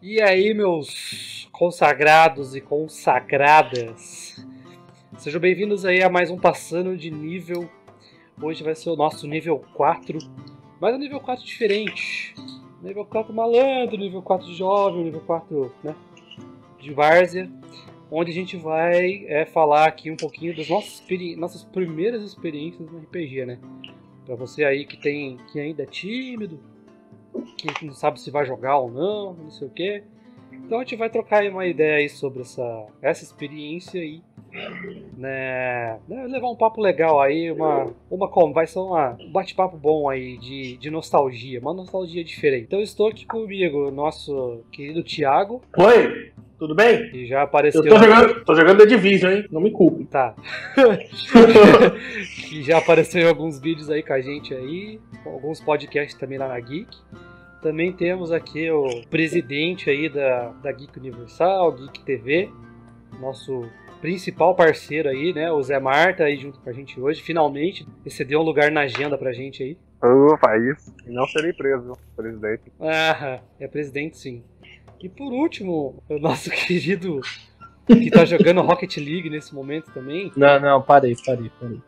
E aí, meus consagrados e consagradas, sejam bem-vindos aí a mais um Passando de Nível. Hoje vai ser o nosso nível 4, mas um nível 4 diferente. Nível 4 malandro, nível 4 jovem, nível 4 né, de várzea, onde a gente vai é, falar aqui um pouquinho das nossas, nossas primeiras experiências no RPG, né? Pra você aí que tem que ainda é tímido, que não sabe se vai jogar ou não, não sei o que. Então a gente vai trocar uma ideia aí sobre essa, essa experiência aí. Né, né, levar um papo legal aí, uma, uma vai ser uma, um bate-papo bom aí de, de nostalgia, uma nostalgia diferente. Então estou aqui comigo, nosso querido Thiago. Oi, tudo bem? Que já apareceu. Eu tô jogando, tô jogando The Division, hein? Não me culpe. Tá. que já apareceu em alguns vídeos aí com a gente aí, alguns podcasts também lá na Geek. Também temos aqui o presidente aí da, da Geek Universal, Geek TV, nosso principal parceiro aí, né? O Zé Marta aí junto com a gente hoje. Finalmente excedeu um lugar na agenda pra gente aí. Ufa, isso. E não serei preso, presidente. Ah, é presidente sim. E por último, o nosso querido que tá jogando Rocket League nesse momento também. Não, não, parei, parei, parei.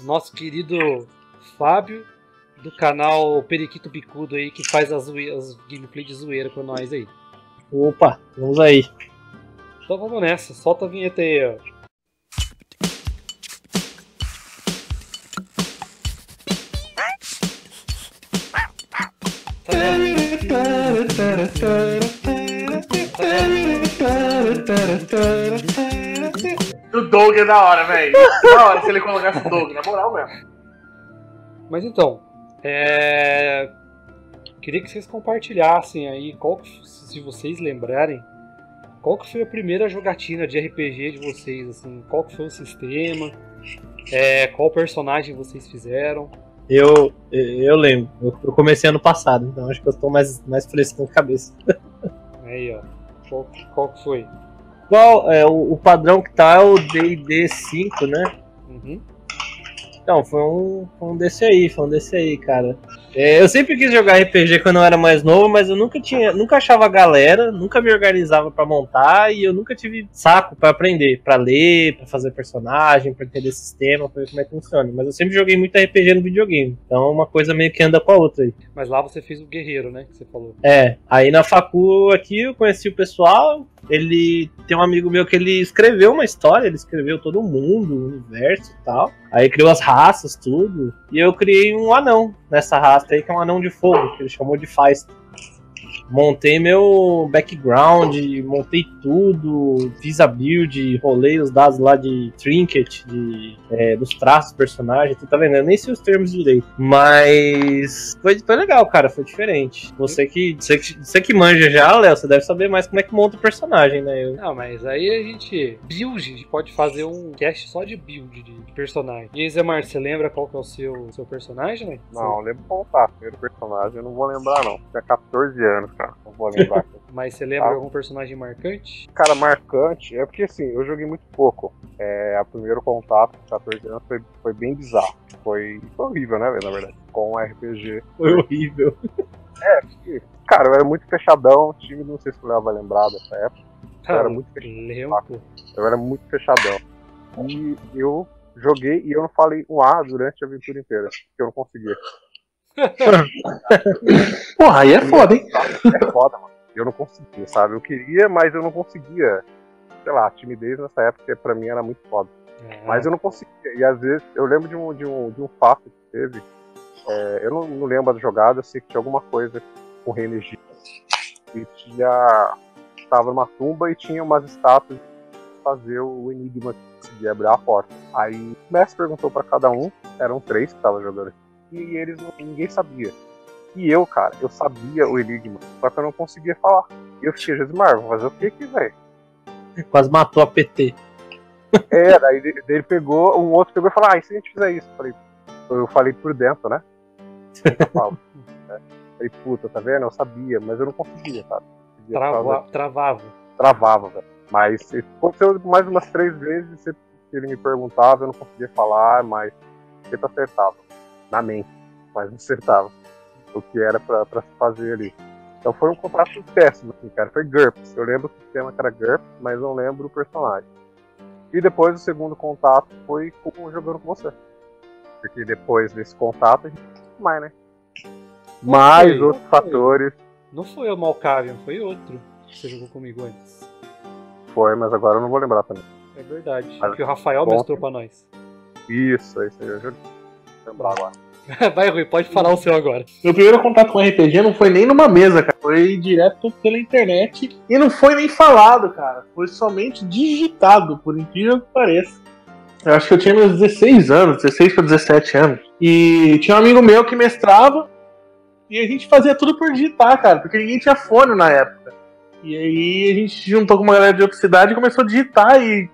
O nosso querido Fábio do canal Periquito Bicudo aí, que faz as, as gameplay de zoeira com nós aí. Opa, vamos aí. Então vamos nessa, solta a vinheta aí, ó. O Doug é da hora, velho. Da hora se ele colocasse o Doug, na moral mesmo. Mas então, é... Queria que vocês compartilhassem aí, qual que, se vocês lembrarem, qual que foi a primeira jogatina de RPG de vocês, assim, qual que foi o sistema, é, qual personagem vocês fizeram. Eu, eu lembro, eu comecei ano passado, então acho que eu estou mais, mais fresco na cabeça. Aí, ó, qual, qual que foi? Qual, é, o, o padrão que tá é o D&D 5, né? Uhum. Então, foi um, foi um desse aí, foi um desse aí, cara. É, eu sempre quis jogar RPG quando eu era mais novo, mas eu nunca tinha, nunca achava galera, nunca me organizava para montar e eu nunca tive saco para aprender, para ler, para fazer personagem, para entender sistema, pra ver como é que funciona. Mas eu sempre joguei muito RPG no videogame, então uma coisa meio que anda com a outra aí. Mas lá você fez o guerreiro, né, que você falou. É, aí na facu aqui eu conheci o pessoal, ele tem um amigo meu que ele escreveu uma história, ele escreveu todo mundo, o universo e tal. Aí criou as raças, tudo. E eu criei um anão nessa raça aí, que é um anão de fogo, que ele chamou de Feist montei meu background, montei tudo, fiz a build, rolei os dados lá de trinket, de, é, dos traços do personagem, tu tá vendo? Eu nem sei os termos direito. Mas foi, foi legal, cara, foi diferente. Você que, você, você que manja já, Léo, você deve saber mais como é que monta o personagem, né? Eu... Não, mas aí a gente. Build, a gente pode fazer um cast só de build de, de personagem. E aí, Zé Mar, você lembra qual que é o seu, seu personagem, né? Não, lembro contar. Primeiro personagem, eu não vou lembrar, não. Tinha 14 anos, cara. Não vou lembrar. Mas você lembra ah. algum personagem marcante? Cara, marcante é porque assim, eu joguei muito pouco. É, o primeiro contato com 14 anos foi, foi bem bizarro. Foi, foi horrível, né, na verdade? Com RPG. Foi horrível. É, porque, cara, eu era muito fechadão, time não sei se o Léo vai lembrar dessa época. Eu era muito fechadão. Eu era muito fechadão. E eu joguei e eu não falei um A durante a aventura inteira, porque eu não conseguia. Porra, aí é foda, hein? É foda, mano. Eu não conseguia, sabe? Eu queria, mas eu não conseguia. Sei lá, timidez nessa época pra mim era muito foda. É. Mas eu não conseguia. E às vezes, eu lembro de um, de um, de um fato que teve. É, eu não, não lembro da jogada, eu sei que tinha alguma coisa com Egito. E tinha. Estava numa tumba e tinha umas estátuas fazer o enigma que conseguia abrir a porta. Aí o mestre perguntou para cada um, eram três que estavam jogando e eles ninguém sabia. E eu, cara, eu sabia o enigma, só que eu não conseguia falar. E eu fiquei, Josimar, vou fazer o que aqui, velho? Quase matou a PT. É, daí ele pegou, um outro pegou e falou, ah, e se a gente fizer isso? Eu falei, eu falei por dentro, né? Eu falo, né? Falei, puta, tá vendo? Eu sabia, mas eu não conseguia, sabe? Trava, travava. Travava, velho. Mas aconteceu mais umas três vezes, se ele me perguntava, eu não conseguia falar, mas sempre acertava na mente, mas não acertava o que era para se fazer ali. Então foi um contato péssimo, assim, cara. Foi GURPS. Eu lembro o sistema que era GURPS, mas não lembro o personagem. E depois o segundo contato foi com, jogando com você. Porque depois desse contato a gente não mais, né? Mais foi, outros fatores. Não foi o Malkavian, foi outro que você jogou comigo antes. Foi, mas agora eu não vou lembrar também. É verdade. Mas, que o Rafael bom, mestrou pra nós. Isso, é isso aí, eu já lembrar agora. Vai, Rui, pode falar o seu agora. Meu primeiro contato com RPG não foi nem numa mesa, cara. Foi direto pela internet. E não foi nem falado, cara. Foi somente digitado, por incrível que pareça. Eu acho que eu tinha meus 16 anos, 16 para 17 anos. E tinha um amigo meu que mestrava. E a gente fazia tudo por digitar, cara. Porque ninguém tinha fone na época. E aí a gente juntou com uma galera de outra cidade e começou a digitar. E,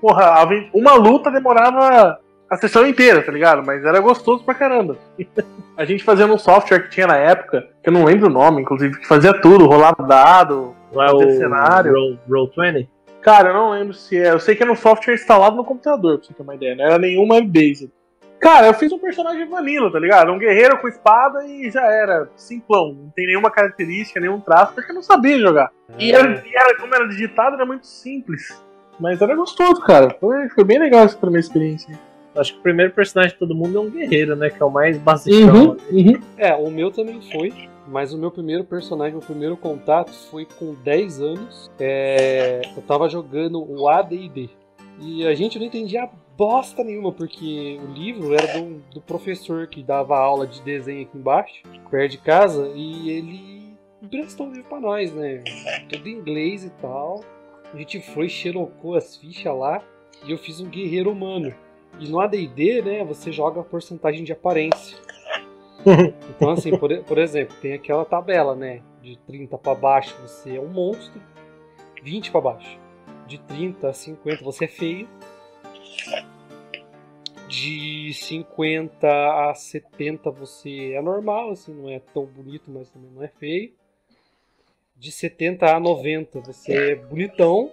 porra, uma luta demorava a sessão inteira, tá ligado? Mas era gostoso pra caramba. a gente fazia um software que tinha na época, que eu não lembro o nome, inclusive, que fazia tudo, rolava dado, fazia o cenário. Roll, Roll 20? Cara, eu não lembro se é. Eu sei que era um software instalado no computador, pra você ter uma ideia. Não era nenhuma base. Cara, eu fiz um personagem vanilla, tá ligado? Um guerreiro com espada e já era. Simplão. Não tem nenhuma característica, nenhum traço, porque eu não sabia jogar. É. E, era, e era, como era digitado, era muito simples. Mas era gostoso, cara. Foi, foi bem legal essa primeira experiência. Acho que o primeiro personagem de todo mundo é um guerreiro, né? Que é o mais básico. Uhum, uhum. É, o meu também foi. Mas o meu primeiro personagem, o primeiro contato foi com 10 anos. É... Eu tava jogando o ADD. E a gente não entendia bosta nenhuma, porque o livro era do, do professor que dava aula de desenho aqui embaixo, perto de casa, e ele emprestou o livro pra nós, né? Tudo em inglês e tal. A gente foi, xerocou as fichas lá, e eu fiz um guerreiro humano. E no AD&D, né, você joga a porcentagem de aparência. Então, assim, por, por exemplo, tem aquela tabela, né? De 30 para baixo você é um monstro, 20 para baixo. De 30 a 50 você é feio. De 50 a 70 você é normal, assim, não é tão bonito, mas também não é feio. De 70 a 90 você é bonitão.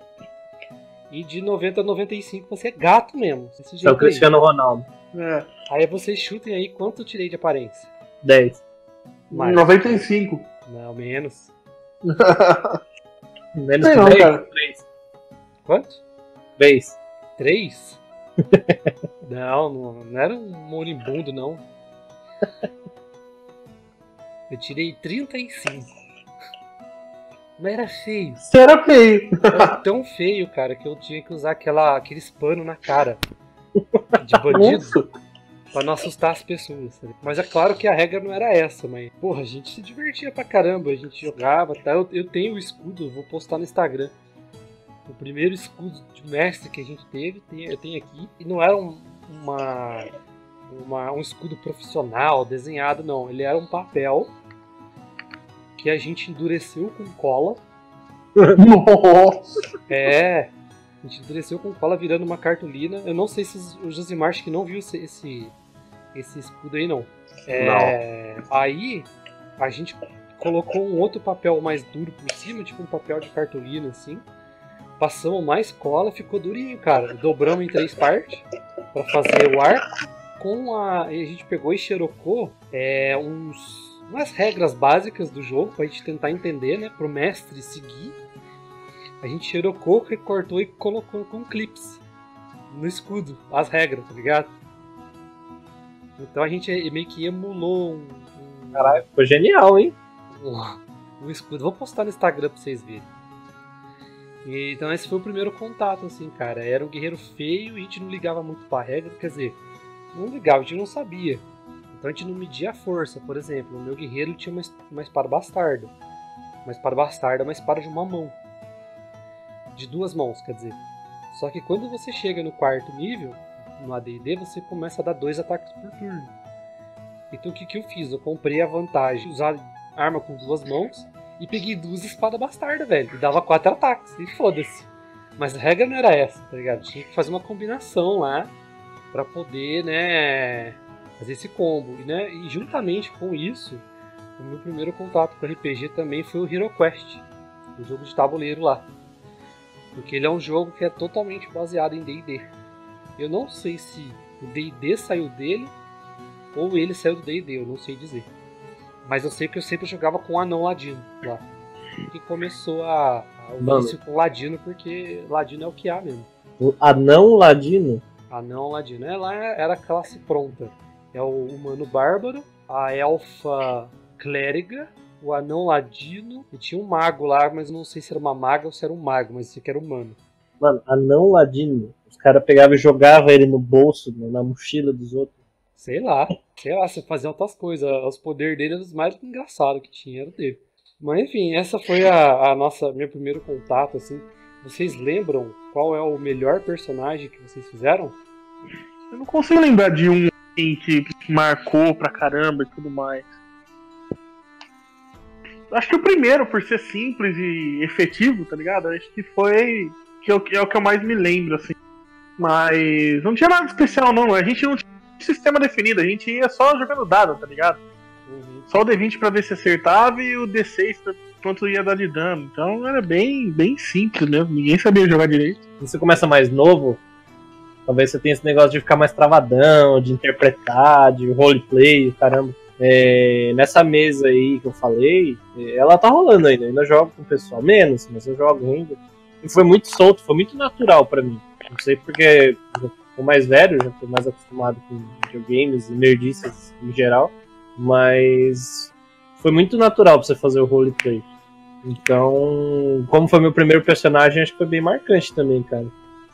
E de 90 a 95 você é gato mesmo. Desse é o Cristiano aí. Ronaldo. É. Aí vocês chutem aí quanto eu tirei de aparência. 10. Mais. 95. Não, menos. menos que não, 3. Cara. 3. Quanto? 3. 3? não, não, não era um moribundo, não. Eu tirei 35. Mas era feio. Você era feio. Era tão feio, cara, que eu tinha que usar aquela, aqueles pano na cara. De bandido. pra não assustar as pessoas. Sabe? Mas é claro que a regra não era essa, mas, porra, a gente se divertia pra caramba. A gente jogava, tá? Eu, eu tenho o escudo, vou postar no Instagram. O primeiro escudo de mestre que a gente teve, tem, eu tenho aqui. E não era um, uma, uma, um escudo profissional, desenhado, não. Ele era um papel que a gente endureceu com cola. Nossa! É, a gente endureceu com cola virando uma cartolina. Eu não sei se o Josimar que não viu esse, esse, esse escudo aí, não. É, não. Aí a gente colocou um outro papel mais duro por cima, tipo um papel de cartolina assim. Passamos mais cola, ficou durinho, cara. Dobramos em três partes para fazer o arco. Com a, a gente pegou e xerocou é, uns umas regras básicas do jogo pra gente tentar entender, né? Pro mestre seguir. A gente xerocou, recortou e colocou com clips no escudo, as regras, tá ligado? Então a gente meio que emulou um. um Caralho, ficou genial, hein? Um, um escudo. Vou postar no Instagram pra vocês verem. E, então esse foi o primeiro contato, assim, cara. Era um guerreiro feio e a gente não ligava muito pra regra, quer dizer, não ligava, a gente não sabia. Então a gente não media a força. Por exemplo, o meu guerreiro tinha uma, uma espada bastarda. Uma espada bastarda é uma espada de uma mão. De duas mãos, quer dizer. Só que quando você chega no quarto nível, no AD&D, você começa a dar dois ataques por turno. Então o que, que eu fiz? Eu comprei a vantagem de usar arma com duas mãos e peguei duas espadas bastardas, velho. E dava quatro ataques. E foda-se. Mas a regra não era essa, tá ligado? Tinha que fazer uma combinação lá para poder, né, fazer esse combo. E, né, e juntamente com isso, o meu primeiro contato com RPG também foi o Hero Quest, o jogo de tabuleiro lá. Porque ele é um jogo que é totalmente baseado em D&D. Eu não sei se o D&D saiu dele ou ele saiu do D&D, eu não sei dizer. Mas eu sei que eu sempre jogava com o anão ladino lá. E começou a, a o vício com ladino, porque ladino é o que há mesmo. O anão ladino? Anão ladino. Ela era a classe pronta. É o humano bárbaro, a elfa clériga, o anão ladino e tinha um mago lá, mas não sei se era uma maga ou se era um mago, mas sei que era humano. Mano, anão ladino. Os caras pegavam e jogavam ele no bolso, na mochila dos outros. Sei lá, sei lá, você fazia outras coisas. Os poderes dele eram os mais engraçados que tinha, era dele. Mas enfim, essa foi a, a nossa meu primeiro contato, assim. Vocês lembram qual é o melhor personagem que vocês fizeram? Eu não consigo lembrar de um que marcou pra caramba e tudo mais. Acho que o primeiro, por ser simples e efetivo, tá ligado? Acho que foi que é o que eu mais me lembro, assim. Mas não tinha nada especial, não. A gente não tinha sistema definido, a gente ia só jogando dado, tá ligado? Uhum. Só o D20 pra ver se acertava e o D6 pra quanto ia dar de dano. Então era bem, bem simples mesmo, ninguém sabia jogar direito. Você começa mais novo, talvez você tenha esse negócio de ficar mais travadão, de interpretar, de roleplay, caramba. É, nessa mesa aí que eu falei, ela tá rolando ainda. Eu ainda jogo com o pessoal menos, mas eu jogo ainda. E foi muito solto, foi muito natural para mim. Não sei porque eu sou mais velho, já tô mais acostumado com videogames e nerdices em geral. Mas foi muito natural pra você fazer o roleplay. Então, como foi meu primeiro personagem, acho que foi bem marcante também, cara.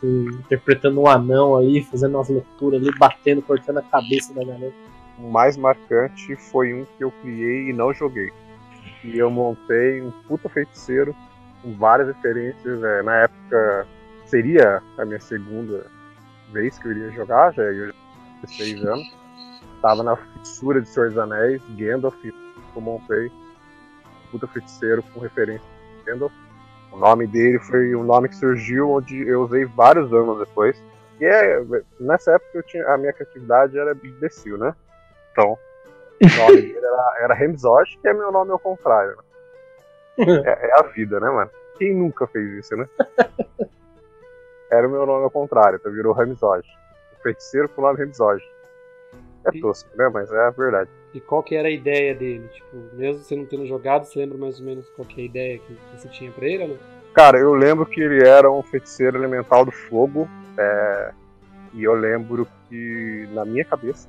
Interpretando um anão ali, fazendo umas loucuras ali, batendo, cortando a cabeça da galera. O mais marcante foi um que eu criei e não joguei. E eu montei um puta feiticeiro com várias referências. É, na época seria a minha segunda vez que eu iria jogar, já ia 16 anos. Tava na fissura de Senhor dos Anéis, Gandalf, eu montei puta feiticeiro com referência a Gandalf. O nome dele foi um nome que surgiu onde eu usei vários anos depois. E é, nessa época eu tinha, a minha criatividade era imbecil, né? Então, o nome dele era, era que é meu nome ao contrário. Né? É, é, a vida, né, mano? Quem nunca fez isso, né? Era o meu nome ao contrário, então virou Ramizod. O feiticeiro com o nome Ramizod. É tosco, né? Mas é a verdade. E qual que era a ideia dele? Tipo, mesmo você não tendo jogado, você lembra mais ou menos qual que é a ideia que você tinha pra ele ou não? Cara, eu lembro que ele era um feiticeiro elemental do fogo. É... E eu lembro que, na minha cabeça,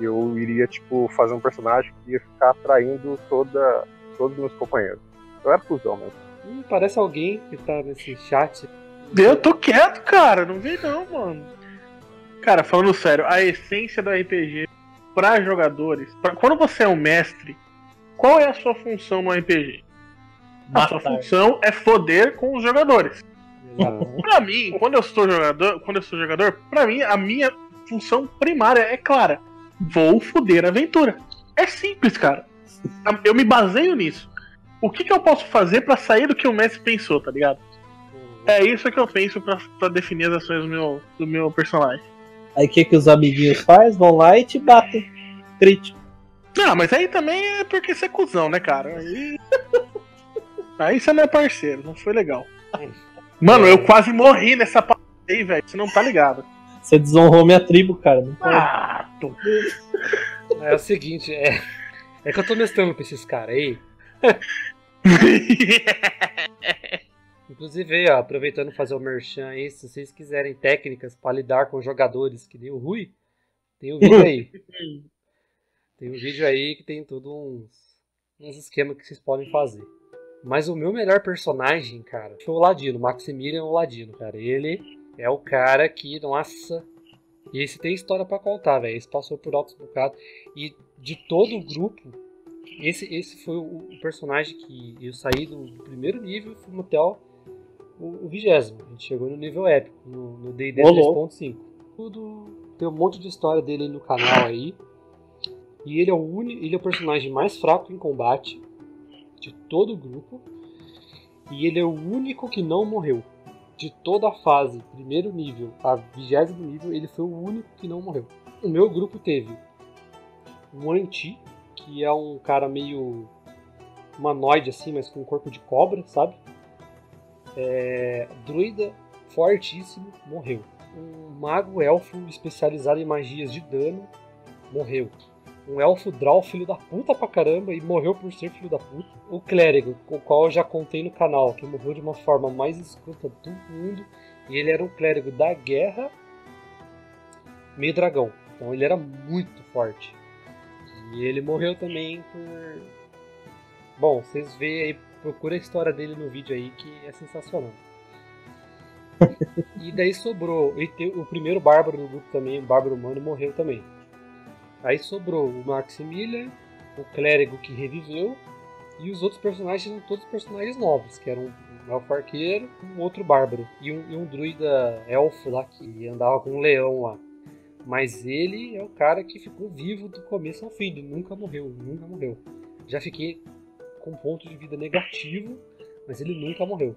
eu iria, tipo, fazer um personagem que ia ficar atraindo toda, todos os meus companheiros. Eu era cuzão mesmo. Hum, parece alguém que tá nesse chat. Eu tô quieto, cara. Não vi não, mano. Cara, falando sério, a essência do RPG para jogadores, pra, quando você é um mestre, qual é a sua função no RPG? A sua função é foder com os jogadores. Pra mim, quando eu sou jogador, quando eu sou jogador, para mim a minha função primária é clara. Vou foder a aventura. É simples, cara. Eu me baseio nisso. O que, que eu posso fazer para sair do que o mestre pensou, tá ligado? É isso que eu penso para definir as ações do meu, do meu personagem. Aí o que, que os amiguinhos faz? Vão lá e te batem. Crítico. Não, mas aí também é porque você é cuzão, né, cara? Aí. aí você não é parceiro, não foi legal. Mano, eu quase morri nessa parte aí, velho. Você não tá ligado. Você desonrou minha tribo, cara. Não ah, tô... É o seguinte, é. É que eu tô mestrando com esses caras aí. Inclusive, ó, aproveitando fazer o merchan aí, se vocês quiserem técnicas para lidar com jogadores que nem o Rui, tem o um vídeo aí. tem um vídeo aí que tem tudo uns, uns esquemas que vocês podem fazer. Mas o meu melhor personagem, cara, foi o Ladino, Maximilian o Ladino, cara. Ele é o cara que, nossa. E esse tem história para contar, velho. Esse passou por altos bocados. E de todo o grupo, esse, esse foi o, o personagem que eu saí do primeiro nível fui até o, o, vigésimo. A gente chegou no nível épico, no D&D 3.5. Tudo tem um monte de história dele no canal aí. E ele é o único, ele é o personagem mais fraco em combate de todo o grupo. E ele é o único que não morreu. De toda a fase, primeiro nível a vigésimo nível, ele foi o único que não morreu. O meu grupo teve um anti, que é um cara meio humanoide assim, mas com um corpo de cobra, sabe? É, druida fortíssimo morreu. Um mago elfo especializado em magias de dano morreu. um elfo draw filho da puta pra caramba e morreu por ser filho da puta. O clérigo, o qual eu já contei no canal, que morreu de uma forma mais escrota do mundo. E ele era um clérigo da guerra, meio dragão. Então ele era muito forte. E ele morreu também por. Bom, vocês veem aí, procura a história dele no vídeo aí que é sensacional. e daí sobrou. E o primeiro bárbaro do grupo também, o bárbaro humano, morreu também. Aí sobrou o Maximilian, o clérigo que reviveu, e os outros personagens eram todos personagens novos, que eram um elfo arqueiro, um outro bárbaro, e um, e um druida elfo lá que andava com um leão lá. Mas ele é o cara que ficou vivo do começo ao fim, ele nunca morreu, nunca morreu. Já fiquei com ponto de vida negativo, mas ele nunca morreu.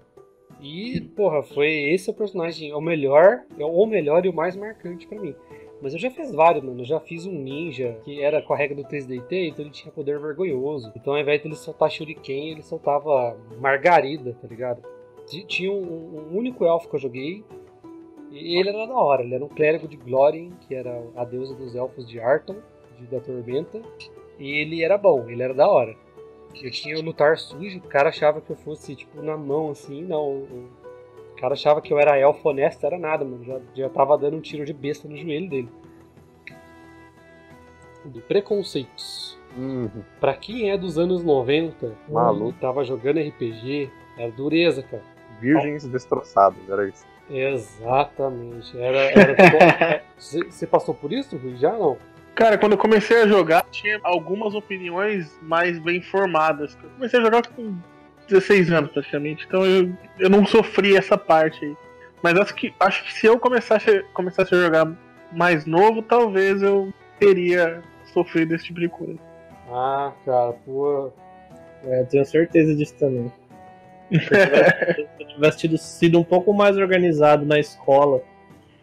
E, porra, foi esse o personagem, o melhor, é o melhor e o mais marcante para mim. Mas eu já fiz vários, mano. Eu já fiz um ninja que era com a regra do 3DT, então ele tinha poder vergonhoso. Então ao invés de ele soltar Shuriken, ele soltava Margarida, tá ligado? Tinha um, um único elfo que eu joguei. E ele era da hora. Ele era um clérigo de Glórien, que era a deusa dos elfos de Arton, de, da Tormenta. E ele era bom, ele era da hora. Eu tinha o lutar sujo, o cara achava que eu fosse, tipo, na mão, assim. Não, o cara achava que eu era elfo honesto, era nada, mano. Já, já tava dando um tiro de besta no joelho dele. De preconceitos. Uhum. Pra quem é dos anos 90, Maluco. tava jogando RPG, era dureza, cara. Virgens destroçadas, era isso. Exatamente. Era. era Você passou por isso, Rui? Já não? Cara, quando eu comecei a jogar, tinha algumas opiniões mais bem formadas. Eu comecei a jogar com 16 anos praticamente, então eu, eu não sofri essa parte aí. Mas acho que, acho que se eu começasse, começasse a jogar mais novo, talvez eu teria sofrido esse tipo de coisa. Ah, cara, pô. É, eu tenho certeza disso também. Se eu tivesse tido, sido um pouco mais organizado na escola,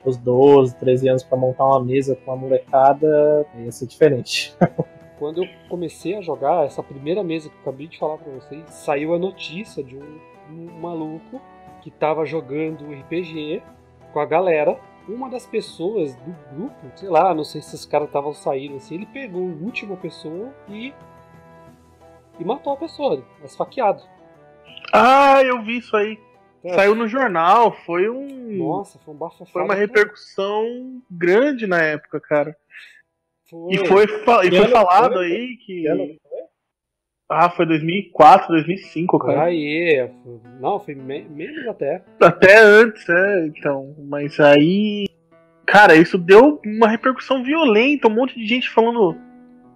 os 12, 13 anos, para montar uma mesa com uma molecada, ia ser diferente. quando eu comecei a jogar, essa primeira mesa que eu acabei de falar pra vocês, saiu a notícia de um, um maluco que tava jogando RPG com a galera. Uma das pessoas do grupo, sei lá, não sei se esses caras estavam saindo assim, ele pegou a última pessoa e. e matou a pessoa, esfaqueado. Ah, eu vi isso aí. É. Saiu no jornal, foi um. Nossa, foi um bafafá. Foi uma repercussão grande na época, cara. Foi. E foi, e foi falado foi? aí que. Ah, foi 2004, 2005, cara. Aí, não, foi me menos até. Até antes, é, então. Mas aí. Cara, isso deu uma repercussão violenta, um monte de gente falando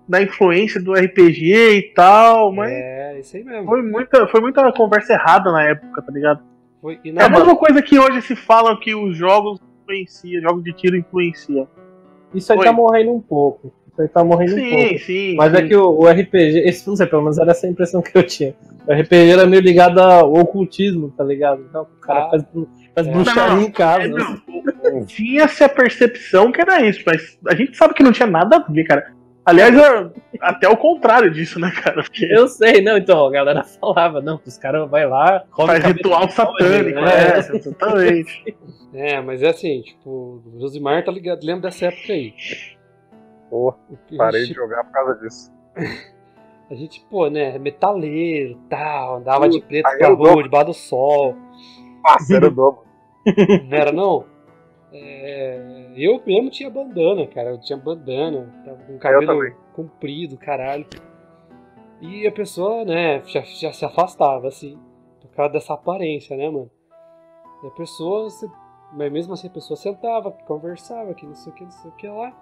da influência do RPG e tal, mas. É, isso aí mesmo. Foi muita, foi muita conversa errada na época, tá ligado? Foi, é a mesma coisa que hoje se fala que os jogos influenciam, jogos de tiro influenciam. Isso aí Oi. tá morrendo um pouco. Isso aí tá morrendo sim, um pouco. Sim, Mas sim. é que o, o, RPG, esse não sei, pelo menos era essa impressão que eu tinha. O RPG era meio ligado ao ocultismo, tá ligado? Então o cara ah, faz, faz é. bruxaria em casa. É, não, Tinha-se a percepção que era isso, mas a gente sabe que não tinha nada a ver, cara. Aliás, até o contrário disso, né, cara? Porque... Eu sei, não, então, a galera falava, não, os caras vai lá, faz ritual satânico, né? É, exatamente. É, mas é assim, tipo, o Josimar tá ligado, lembra dessa época aí. Pô, parei gente... de jogar por causa disso. A gente, pô, né, metaleiro tal, andava de preto pra rua, debaixo do sol. Nossa, era o dobro. Não era não? É, eu mesmo tinha bandana, cara. Eu tinha bandana, tava com cabelo comprido, caralho. E a pessoa, né, já, já se afastava, assim, por causa dessa aparência, né, mano? E a pessoa, mas mesmo assim a pessoa sentava, conversava, que não sei o que, não sei o que lá.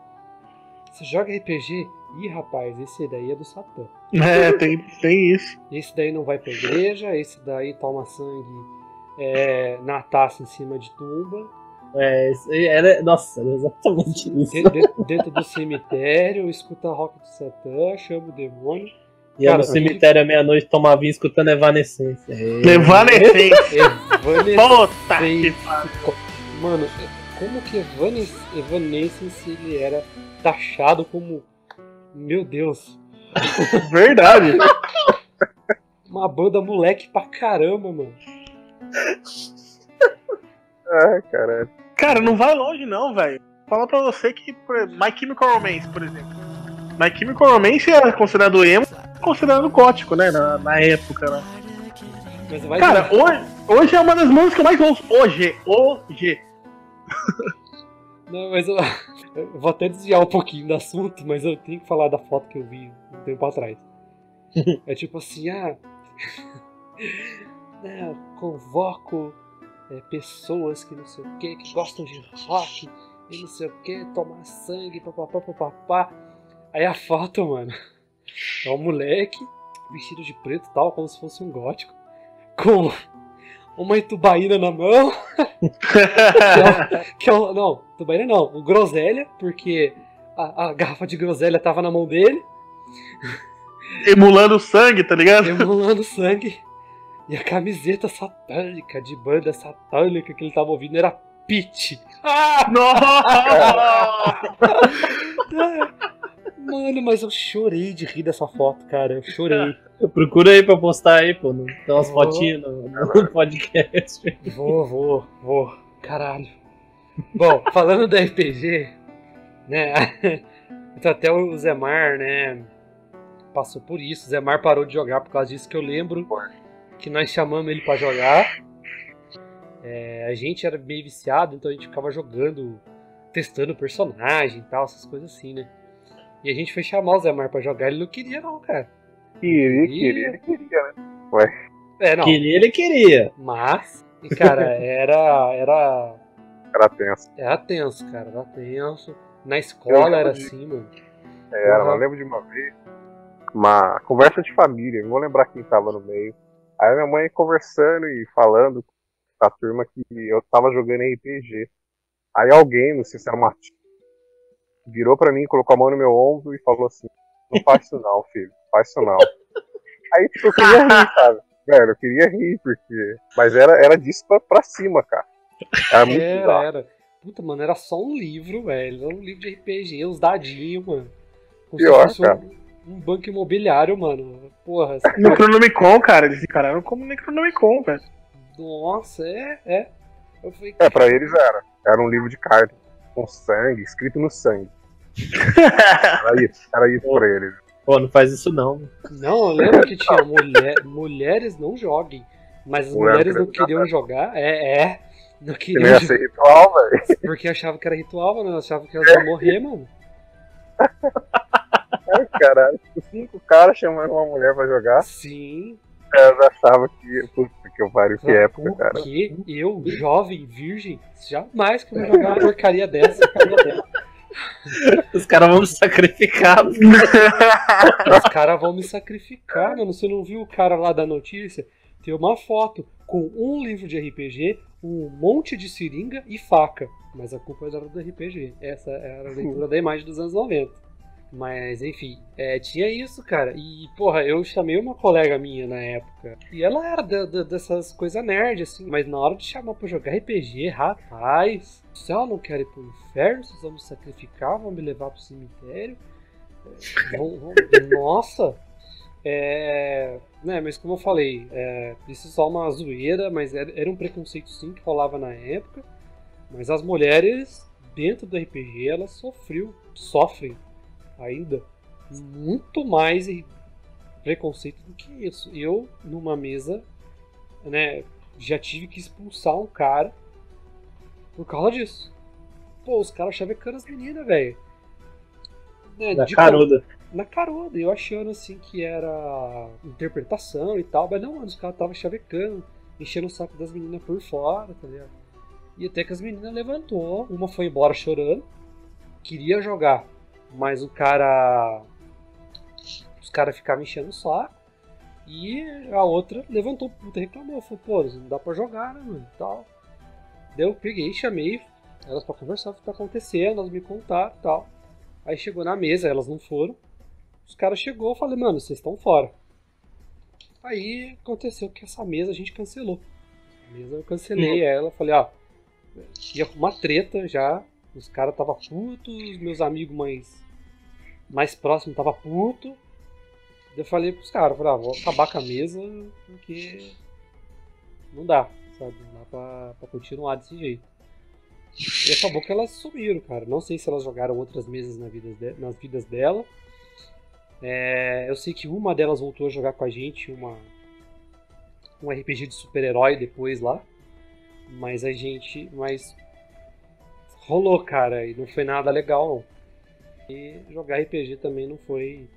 Você joga RPG? Ih, rapaz, esse daí é do Satã. É, tem, tem isso. Esse daí não vai pra igreja, esse daí toma sangue é, na taça em cima de tumba. É, era, nossa, era exatamente isso. Dentro, dentro do cemitério, escuta rock do Satã, chama o demônio. E Cara, no cemitério à meia-noite tomar vinho escutando Evanescência. É. Evanescência! Puta que Mano, como que Evanescence ele era taxado como. Meu Deus! Verdade! Uma banda moleque pra caramba, mano. Ah, caralho. Cara, não vai longe não, velho. Fala pra você que My Chemical Romance, por exemplo. My Chemical Romance é considerado emo, considerado gótico, né? Na, na época, né? Cara, hoje, hoje é uma das músicas que eu mais ouço. Hoje, hoje. Não, mas eu, eu, vou até desviar um pouquinho do assunto, mas eu tenho que falar da foto que eu vi um tempo atrás. É tipo assim, ah. né, convoco é, pessoas que não sei o que, que gostam de rock e não sei o que, tomar sangue, papapá, papapá. Aí a foto, mano, é um moleque vestido de preto tal, como se fosse um gótico, com uma tubaína na mão. que é, é, não, tubaína não, o groselha, porque a, a, garrafa de groselha tava na mão dele. Emulando sangue, tá ligado? Emulando sangue. E a camiseta satânica, de banda satânica que ele tava ouvindo era Pit. Ah! Nossa! Mano, mas eu chorei de rir dessa foto, cara. Eu chorei. Procura aí pra postar aí, pô. Tem umas fotinhas no, no podcast. Vou, vou, vou. Caralho. Bom, falando da RPG, né? Então até o Zemar, né? Passou por isso. O Zemar parou de jogar por causa disso que eu lembro que nós chamamos ele para jogar. É, a gente era meio viciado, então a gente ficava jogando, testando o personagem e tal, essas coisas assim, né? E a gente foi chamar o Zé Mar pra jogar, ele não queria não, cara. Queria, queria, ele queria, né? Ué. É, não. Queria, ele queria. Mas, e cara, era. Era. Era tenso. Era tenso, cara, era tenso. Na escola era de... assim, mano. É, era, uhum. eu lembro de uma vez, uma conversa de família, não vou lembrar quem tava no meio. Aí minha mãe conversando e falando com a turma que eu tava jogando RPG. Aí alguém, não sei se era uma virou para mim, colocou a mão no meu ombro e falou assim: Não faz isso não, filho, faz isso não. Aí tipo, eu queria rir, sabe? Velho, eu queria rir, porque. Mas era, era disso pra, pra cima, cara. Era muito Era, era. Puta, mano, era só um livro, velho. Era um livro de RPG, os dadinhos, mano. Pior, cara. Um, um, banco imobiliário, mano. Porra. Necronomicon, cara. Eles encararam como Necronomicon, velho. Nossa, é, é. Falei, é, pra eles era. Era um livro de cartas com sangue, escrito no sangue. era isso, era isso pra ele. Pô, não faz isso não. Não, eu lembro que tinha mulher, mulheres não joguem. Mas as mulheres não queriam jogar. É, é. Não queriam ia ser ritual, velho. Porque achavam que era ritual, mano. Achavam que elas iam morrer, mano. Caralho. Cinco caras chamando uma mulher pra jogar. Sim. Eu achava que. Puta que eu pariu, que época, cara. Que eu, jovem, virgem, jamais que eu vou jogar uma porcaria dessa. Os caras vão me sacrificar. Os caras vão me sacrificar, mano. Você não viu o cara lá da notícia? Tem uma foto com um livro de RPG, um monte de seringa e faca. Mas a culpa era do RPG. Essa era a leitura da imagem dos anos 90. Mas, enfim, é, tinha isso, cara. E, porra, eu chamei uma colega minha na época. E ela era de, de, dessas coisas nerd, assim. Mas na hora de chamar pra jogar RPG, rapaz, se ela não quer ir pro inferno, vocês vão me sacrificar, vão me levar pro cemitério. É, vão, vão, nossa! É, né, mas como eu falei, é, isso é só uma zoeira, mas era, era um preconceito sim que rolava na época. Mas as mulheres dentro do RPG elas sofriam, sofrem ainda muito mais preconceito do que isso. Eu, numa mesa, né, já tive que expulsar um cara por causa disso. Pô, os caras chavecando as meninas, velho. Né, na caruda. Na caruda. Eu achando assim que era interpretação e tal. Mas não, mano, os caras estavam chavecando, enchendo o saco das meninas por fora, tá ligado? E até que as meninas levantou, uma foi embora chorando, queria jogar mas o cara. Os caras ficavam enchendo o saco. E a outra levantou puta reclamou. Falou, pô, não dá pra jogar, né, mano? Tal. Daí eu peguei, chamei elas pra conversar o que tá acontecendo, elas me contaram e tal. Aí chegou na mesa, elas não foram. Os caras chegou, eu falei, mano, vocês estão fora. Aí aconteceu que essa mesa a gente cancelou. A mesa eu cancelei uhum. ela, falei, ó, ia uma treta já. Os caras tava putos, meus amigos mais mais próximo tava puto. Eu falei pros caras, falei, ah, vou acabar com a mesa porque não dá, sabe? Não dá pra, pra continuar desse jeito. E acabou que elas sumiram, cara. Não sei se elas jogaram outras mesas na vida de, nas vidas dela. É, eu sei que uma delas voltou a jogar com a gente, uma um RPG de super-herói depois lá. Mas a gente. Mas. Rolou, cara, e não foi nada legal. E jogar RPG também não foi.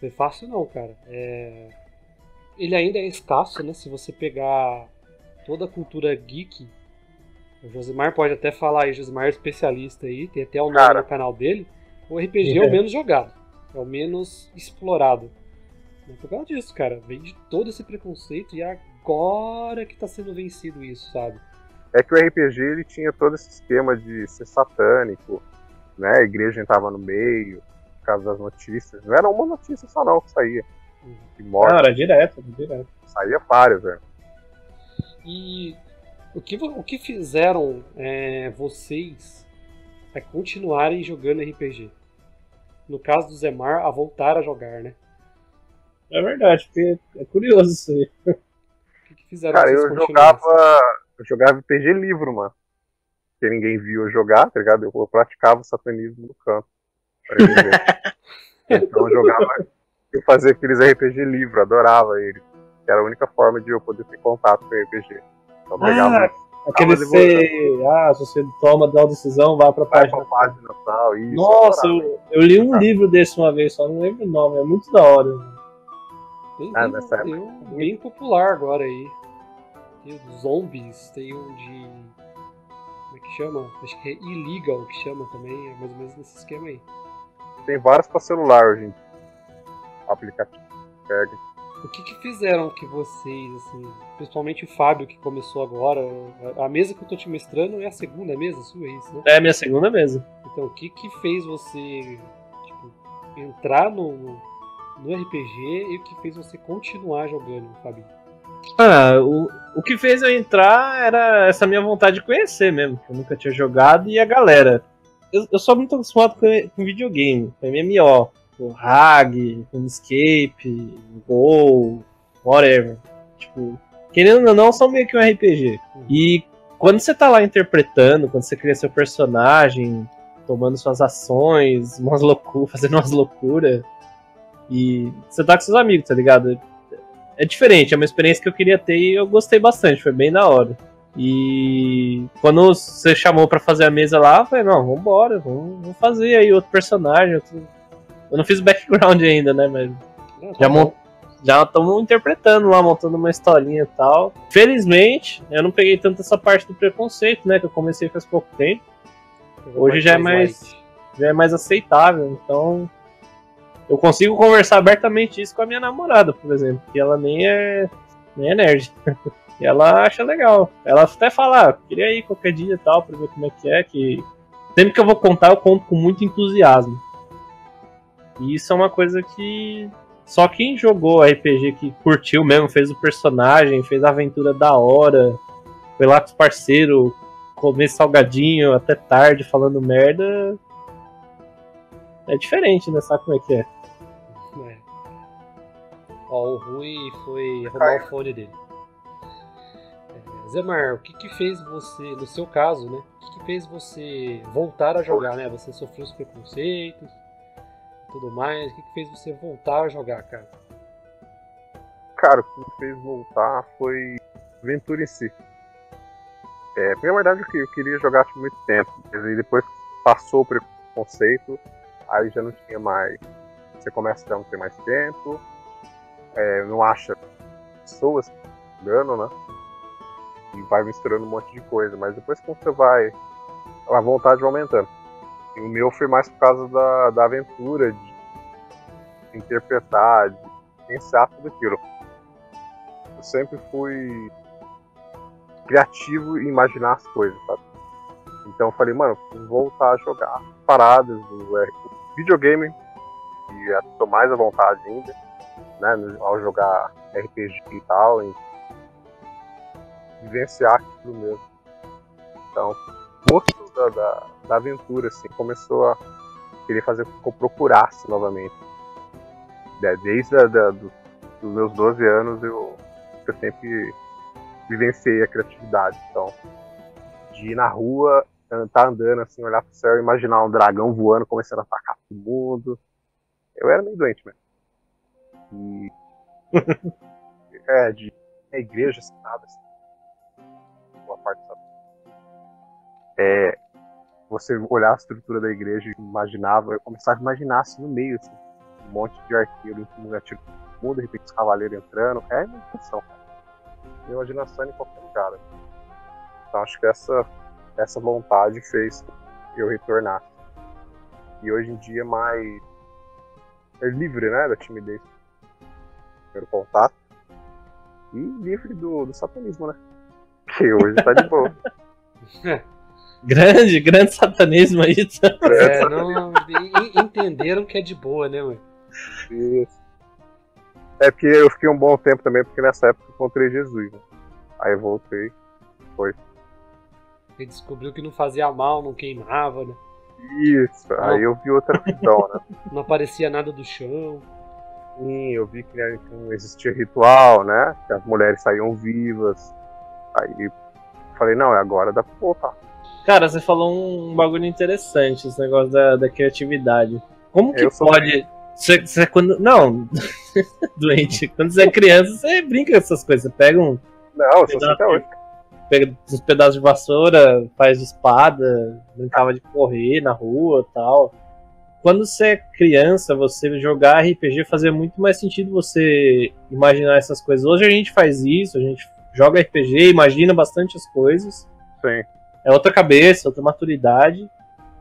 Foi fácil não, cara. É, ele ainda é escasso, né? Se você pegar toda a cultura geek. O Josimar pode até falar aí, Josimar é especialista aí, tem até o nome cara. no canal dele. O RPG é. é o menos jogado, é o menos explorado. É por causa disso, cara. Vem de todo esse preconceito e agora que tá sendo vencido isso, sabe? É que o RPG ele tinha todo esse esquema de ser satânico, né? A igreja entrava no meio, por causa das notícias. Não era uma notícia só não que saía. De morte. Não, era direto, direto. Saía vários, velho. E o que, o que fizeram é, vocês a continuarem jogando RPG? No caso do Zemar, a voltar a jogar, né? É verdade, porque é curioso isso aí. O que, que fizeram Cara, eu jogava, eu jogava RPG livro, mano. Porque ninguém viu eu jogar, tá ligado? Eu, praticava o satanismo no campo. então eu jogava, eu fazia aqueles RPG livro, adorava ele. Era a única forma de eu poder ter contato com RPG. Então, ah, aquele você, ah, se você toma uma decisão, vá pra página. Vai pra página tal, isso, Nossa, eu, eu, li um livro desse uma vez, só não lembro o nome, é muito da hora. Tem, ah, tem, tem um bem popular agora aí. Tem o zombies, tem um de. Como é que chama? Acho que é illegal que chama também, é mais ou menos nesse esquema aí. Tem vários pra celular hoje em aplicativo. O que, que fizeram que vocês, assim, principalmente o Fábio que começou agora, a mesa que eu tô te mostrando é a segunda mesa sua, é isso, né? É a minha segunda mesa. Então, o que que fez você, tipo, entrar no, no RPG e o que fez você continuar jogando, Fabinho? Ah, o, o que fez eu entrar era essa minha vontade de conhecer mesmo, que eu nunca tinha jogado, e a galera. Eu, eu sou muito acostumado com, com videogame, com MMO, com Hag, com Escape, Go, whatever. Tipo, querendo ou não, são meio que um RPG. E quando você tá lá interpretando, quando você cria seu personagem, tomando suas ações, umas loucuras, fazendo umas loucuras, e você tá com seus amigos, tá ligado? É diferente, é uma experiência que eu queria ter e eu gostei bastante, foi bem da hora. E quando você chamou para fazer a mesa lá, eu falei, não, vambora, vamos, vamos fazer aí outro personagem. Outro... Eu não fiz background ainda, né? Mas tá já mont... já estamos interpretando lá, montando uma historinha e tal. Felizmente, eu não peguei tanto essa parte do preconceito, né? Que eu comecei faz pouco tempo. Hoje já é mais, já é mais aceitável, então eu consigo conversar abertamente isso com a minha namorada, por exemplo, que ela nem é, nem é nerd. e ela acha legal. Ela até fala, ah, queria ir qualquer dia e tal, pra ver como é que é, que sempre que eu vou contar, eu conto com muito entusiasmo. E isso é uma coisa que só quem jogou RPG que curtiu mesmo, fez o personagem, fez a aventura da hora, foi lá com os parceiros, comer salgadinho até tarde falando merda, é diferente, né? Sabe como é que é? Ó, o Rui foi arrumar o fone dele. É, Zemar, o que que fez você, no seu caso, né? O que que fez você voltar a jogar, né? Você sofreu os preconceitos tudo mais. O que que fez você voltar a jogar, cara? Cara, o que me fez voltar foi aventura em si. É, na verdade, eu queria jogar por muito tempo. E depois passou o preconceito, aí já não tinha mais. Você começa a não ter mais tempo, é, não acha pessoas jogando, né? E vai misturando um monte de coisa, mas depois que você vai, a vontade vai aumentando. E o meu foi mais por causa da, da aventura, de interpretar, de pensar tudo aquilo. Eu sempre fui criativo em imaginar as coisas, sabe? Então eu falei, mano, preciso voltar a jogar paradas do videogame e estou mais à vontade ainda, né, ao jogar RPG e tal, e vivenciar aquilo mesmo. Então, gosto da, da, da, aventura, assim, começou a querer fazer com que eu procurasse novamente. Desde a, da, do, dos meus 12 anos eu, eu sempre vivenciei a criatividade. Então, de ir na rua tá andando assim, olhar pro céu, imaginar um dragão voando, começando a atacar todo mundo. Eu era meio doente mesmo. E. é, de a igreja citada, assim. Boa parte da é, você olhar a estrutura da igreja e imaginava, eu começava a imaginar assim no meio, assim, um monte de arqueiro em cima atiro mundo, de repente os cavaleiros entrando. É imaginação, cara. Imaginação em qualquer lugar. Né? Então acho que essa, essa vontade fez eu retornar. E hoje em dia mais é livre, né, da timidez. Primeiro contato. E livre do, do satanismo, né? Que hoje tá de boa. grande, grande satanismo aí. É, não, entenderam que é de boa, né, mano? Isso. É porque eu fiquei um bom tempo também, porque nessa época eu encontrei Jesus. Né? Aí eu voltei. Foi. Ele descobriu que não fazia mal, não queimava, né? Isso, não. aí eu vi outra visão, né? Não aparecia nada do chão. Sim, eu vi que não existia ritual, né? Que as mulheres saíam vivas. Aí falei, não, é agora dá pra voltar. Cara, você falou um bagulho interessante, esse negócio da, da criatividade. Como que pode. Você, você, quando. Não, doente. Quando você é criança, você brinca com essas coisas. Você pega um. Não, eu sou até hoje. Pega uns pedaços de vassoura, faz de espada, brincava de correr na rua tal. Quando você é criança, você jogar RPG fazia muito mais sentido você imaginar essas coisas. Hoje a gente faz isso, a gente joga RPG, imagina bastante as coisas. Sim. É outra cabeça, outra maturidade.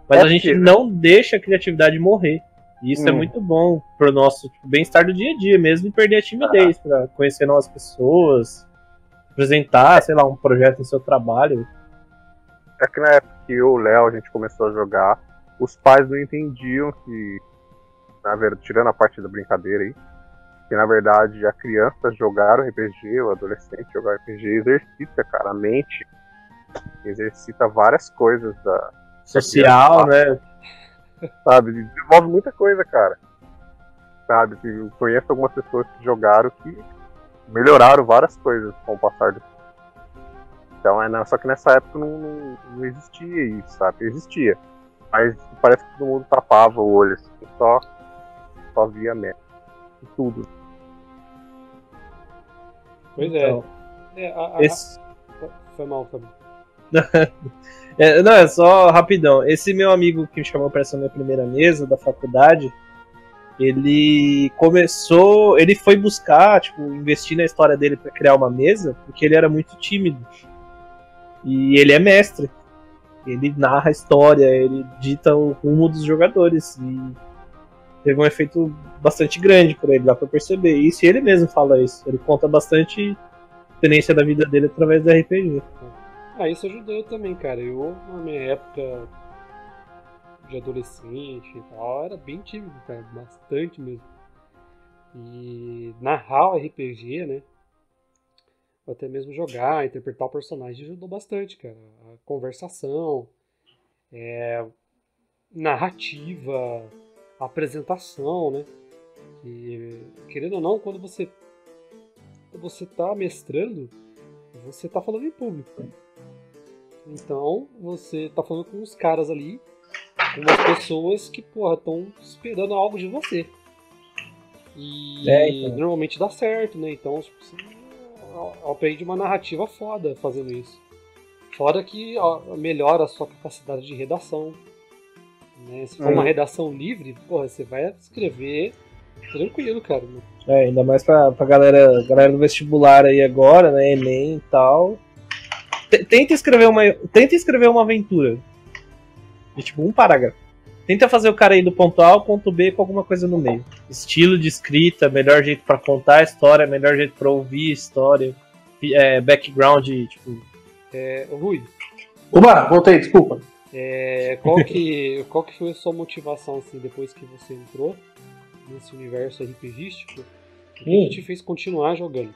Mas é a gente não deixa a criatividade morrer. E isso é hum. é muito bom pro nosso tipo, bem-estar do dia a dia mesmo e perder a timidez ah. para conhecer novas pessoas, apresentar, sei lá, um projeto no seu trabalho. É que na época que eu e o Léo a gente começou a jogar, os pais não entendiam que, na verdade, tirando a parte da brincadeira aí, que na verdade a criança jogar o RPG, o adolescente jogar RPG exercita, cara, a mente exercita várias coisas da social, né? Sabe, desenvolve muita coisa, cara. Sabe, eu conheço algumas pessoas que jogaram que melhoraram várias coisas com o passar do tempo. Então, é, só que nessa época não, não, não, existia isso, sabe? Existia. Mas parece que todo mundo tapava o olho, assim, só, só via merda. Tudo. Pois é. Então, é a, a, esse... Foi mal, Fábio. é, não, é só rapidão. Esse meu amigo que me chamou para essa minha primeira mesa da faculdade, ele começou, ele foi buscar, tipo, investir na história dele para criar uma mesa, porque ele era muito tímido. E ele é mestre. Ele narra a história, ele dita o rumo dos jogadores e teve um efeito bastante grande por ele, dá para perceber isso. Ele mesmo fala isso. Ele conta bastante experiência da vida dele através do RPG. Ah, isso ajudou eu também, cara. Eu, na minha época de adolescente e tal, era bem tímido, cara. Bastante mesmo. E narrar o RPG, né? Ou até mesmo jogar, interpretar o personagem ajudou bastante, cara. A conversação, é, narrativa, apresentação, né? E, querendo ou não, quando você você tá mestrando, você tá falando em público. Então, você tá falando com os caras ali, com umas pessoas que, porra, estão esperando algo de você. E é, então. normalmente dá certo, né? Então, tipo, você aprende uma narrativa foda fazendo isso. Fora que ó, melhora a sua capacidade de redação. Né? Se for uma redação livre, porra, você vai escrever tranquilo, cara. Né? É, ainda mais pra, pra galera, galera do vestibular aí agora, né? Enem e tal tenta escrever uma tenta escrever uma aventura de tipo um parágrafo tenta fazer o cara ir do ponto A ao ponto B com alguma coisa no meio. Estilo de escrita melhor jeito para contar a história melhor jeito para ouvir a história. É, background tipo. É, Rui. Oba, voltei desculpa. É, qual que qual que foi a sua motivação assim depois que você entrou nesse universo RPGístico? O que, hum. que te fez continuar jogando?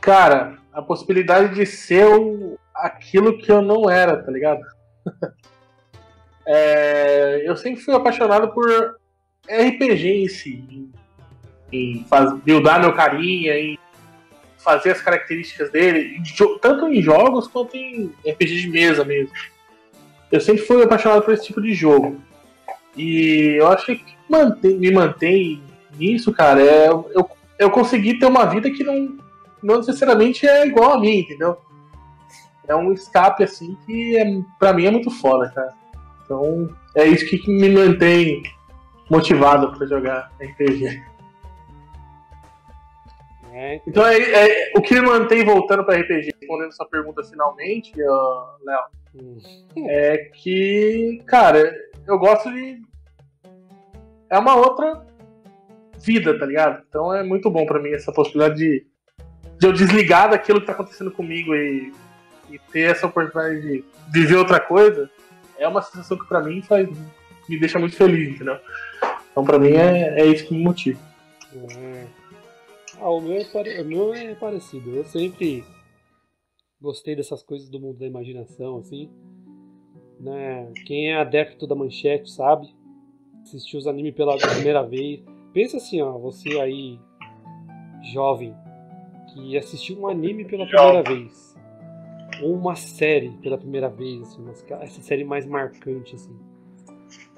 Cara, a possibilidade de ser o, aquilo que eu não era, tá ligado? é, eu sempre fui apaixonado por RPG em si. Em, faz, buildar meu carinha, em fazer as características dele, tanto em jogos quanto em RPG de mesa mesmo. Eu sempre fui apaixonado por esse tipo de jogo. E eu acho que mantém, me mantém nisso, cara, é eu, eu consegui ter uma vida que não, não necessariamente é igual a mim, entendeu? É um escape, assim, que é, pra mim é muito foda, cara. Então, é isso que me mantém motivado para jogar RPG. É. Então é, é, o que me mantém voltando para RPG, respondendo essa pergunta finalmente, Léo, hum. é que, cara, eu gosto de. É uma outra vida, tá ligado? Então é muito bom para mim essa possibilidade de, de eu desligar daquilo que tá acontecendo comigo e, e ter essa oportunidade de viver outra coisa. É uma sensação que para mim faz, me deixa muito feliz, entendeu? Então para mim é, é isso que me motiva. É. Ah, o meu, é pare... o meu é parecido. Eu sempre gostei dessas coisas do mundo da imaginação, assim. Né? Quem é adepto da manchete sabe. Assistiu os animes pela primeira vez. Pensa assim, ó, você aí, jovem, que assistiu um anime pela primeira vez. Ou uma série pela primeira vez, assim, essa série mais marcante, assim.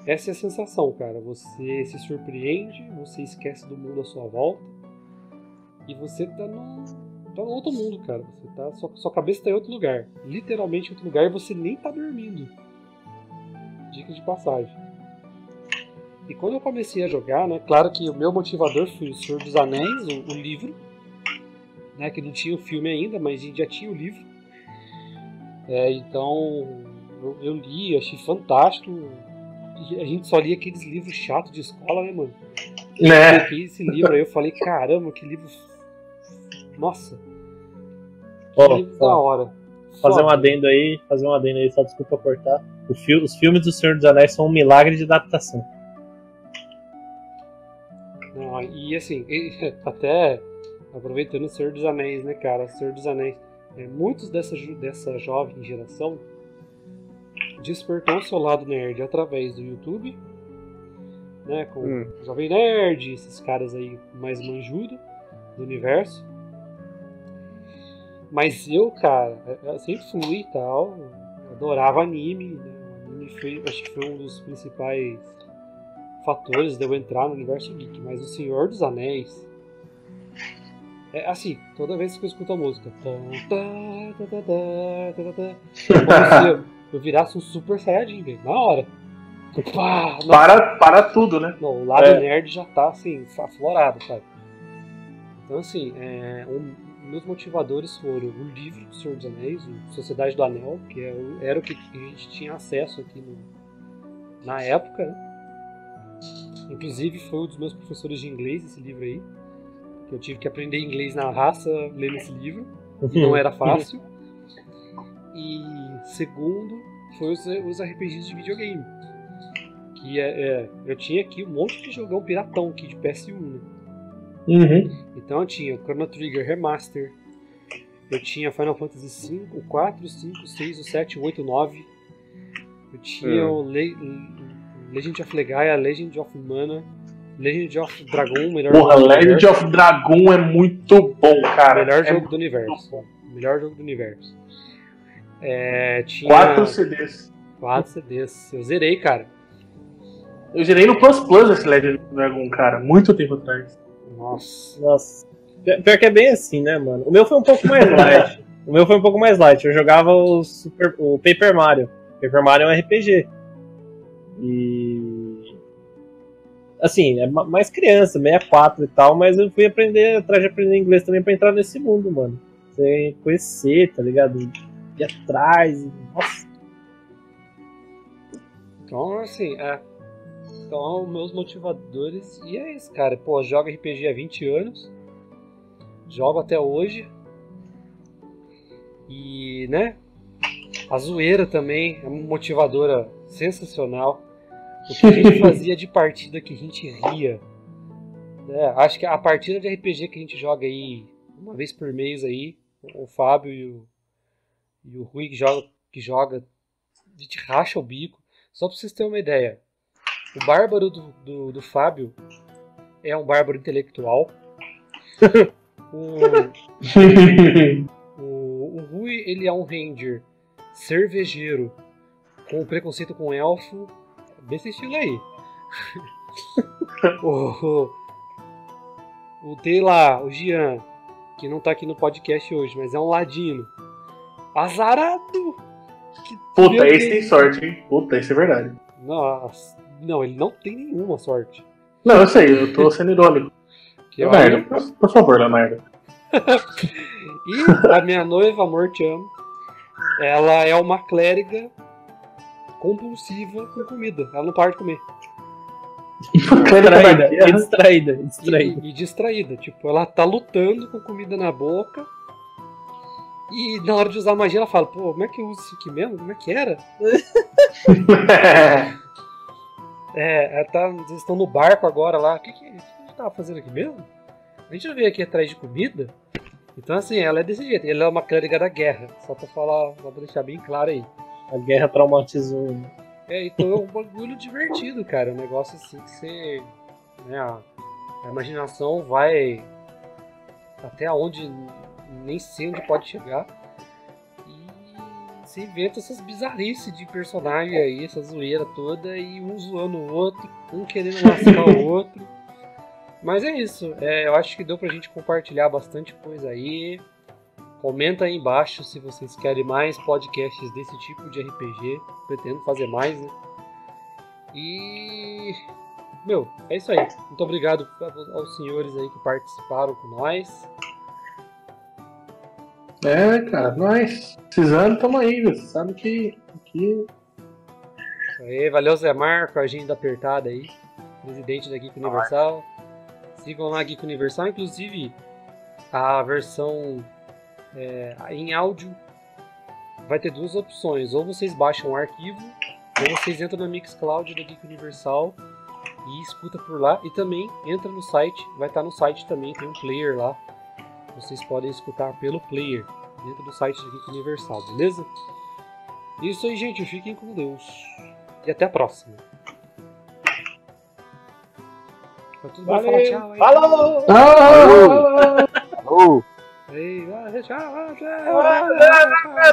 Essa é a sensação, cara. Você se surpreende, você esquece do mundo à sua volta e você tá no, tá no outro mundo, cara. Você tá, sua, sua cabeça tá em outro lugar. Literalmente em outro lugar e você nem tá dormindo. Dica de passagem. E quando eu comecei a jogar, né? Claro que o meu motivador foi o Senhor dos Anéis, o, o livro. Né, que não tinha o filme ainda, mas a gente já tinha o livro. É, então eu, eu li, achei fantástico a gente só lia aqueles livros chatos de escola, né, mano? Né? Eu peguei esse livro aí, eu falei, caramba, que livro. Nossa. Que oh, livro da hora. Fazer Foda. um adendo aí, fazer um adendo aí, só desculpa cortar. Os filmes do Senhor dos Anéis são um milagre de adaptação. Não, e assim, até aproveitando o Senhor dos Anéis, né, cara? O Senhor dos Anéis. É, muitos dessa, dessa jovem geração despertou seu lado nerd através do YouTube, né, com hum. o Jovem Nerd, esses caras aí mais manjudo do universo. Mas eu, cara, eu sempre fui e tal, adorava anime, né? O anime foi, acho que foi um dos principais fatores de eu entrar no universo geek, mas o Senhor dos Anéis é assim, toda vez que eu escuto a música, eu virasse um super saiyajin, velho. Na hora. Pá, para, para tudo, né? Não, o lado é. nerd já tá assim, aflorado, sabe? Então assim, é, um, meus motivadores foram o livro do Senhor dos Anéis, o Sociedade do Anel, que é era o que a gente tinha acesso aqui no, na época, né? Inclusive foi um dos meus professores de inglês esse livro aí. Que eu tive que aprender inglês na raça lendo esse livro. E não era fácil. E segundo foi os, os RPGs de videogame. Que é, é, eu tinha aqui um monte de jogão piratão aqui de PS1, né? Uhum. Então eu tinha o Chrono Trigger Remaster, eu tinha Final Fantasy V, o 4, o 5, o 6, o 7, o 8, o 9. Eu tinha uhum. o Le Legend of Legaia, Legend of Mana, Legend of Dragon, melhor Porra, Legend of Dragon é muito bom, cara. Melhor é jogo do universo. Melhor jogo do universo. É, tinha... Quatro CDs. Quatro CDs. Eu zerei, cara. Eu zerei no Plus Plus esse Legend of Dragon, cara, muito tempo atrás. Nossa. Nossa. Pior que é bem assim, né, mano? O meu foi um pouco mais light. o meu foi um pouco mais light. Eu jogava o, Super, o Paper Mario. Paper Mario é um RPG. E. Assim, é mais criança, 64 e tal, mas eu fui aprender, atrás de aprender inglês também pra entrar nesse mundo, mano. Você conhecer, tá ligado? ir atrás. Nossa. Então, assim, é. Então, meus motivadores. E é isso, cara. Pô, jogo RPG há 20 anos. Jogo até hoje. E, né? A zoeira também é uma motivadora sensacional. O que a gente fazia de partida que a gente ria. É, acho que a partida de RPG que a gente joga aí uma vez por mês aí, o Fábio e o, e o Rui que joga, que joga a gente racha o bico. Só pra vocês terem uma ideia. O bárbaro do, do, do Fábio é um bárbaro intelectual. o, o, o Rui ele é um ranger cervejeiro com preconceito com elfo. Desse estilo aí. o, O T lá, o Gian, que não tá aqui no podcast hoje, mas é um ladino. Azarado! Que- Puta, esse tem sorte, hein? Puta, isso é verdade. Nossa, não, ele não tem nenhuma sorte. Não, eu sei, eu tô sendo irônico. Que Leonardo, por, por favor, Leonardo. E a minha noiva, amor, te amo. Ela é uma clériga compulsiva com comida. Ela não para de comer. Distraída, e distraída, e distraída. E, e distraída. Tipo, ela tá lutando com comida na boca. E na hora de usar magia, ela fala: Pô, como é que eu uso isso aqui mesmo? Como é que era? É, ela tá, eles estão no barco agora lá. O que, que, que a gente tava fazendo aqui mesmo? A gente não veio aqui atrás de comida? Então, assim, ela é desse jeito. Ela é uma clériga da guerra. Só pra falar, só pra deixar bem claro aí. A guerra traumatizou. né? É, então é um bagulho divertido, cara. Um negócio assim que você. Né, a, a imaginação vai até onde nem sei onde pode chegar. E você inventa essas bizarrices de personagem aí, essa zoeira toda, e um zoando o outro, um querendo lascar o outro. Mas é isso. É, eu acho que deu pra gente compartilhar bastante coisa aí. Comenta aí embaixo se vocês querem mais podcasts desse tipo de RPG. Pretendo fazer mais, né? E. Meu, é isso aí. Muito obrigado aos senhores aí que participaram com nós. É, cara, nós. Precisando, tamo aí, viu? Você sabe que. que... Isso aí, valeu Zé Marco, agenda apertada aí. Presidente da Geek Universal. Sigam lá a Geek Universal, inclusive a versão é, em áudio vai ter duas opções. Ou vocês baixam o arquivo, ou vocês entram na Mixcloud da Geek Universal e escuta por lá. E também entra no site, vai estar no site também, tem um player lá. Vocês podem escutar pelo player dentro do site da Geek Universal, beleza? Isso aí, gente. Fiquem com Deus. E até a próxima. Tá tudo bom? Fala Valeu. tchau aí. Falou! Ah! Alô! Aí, vai, tchau, tchau.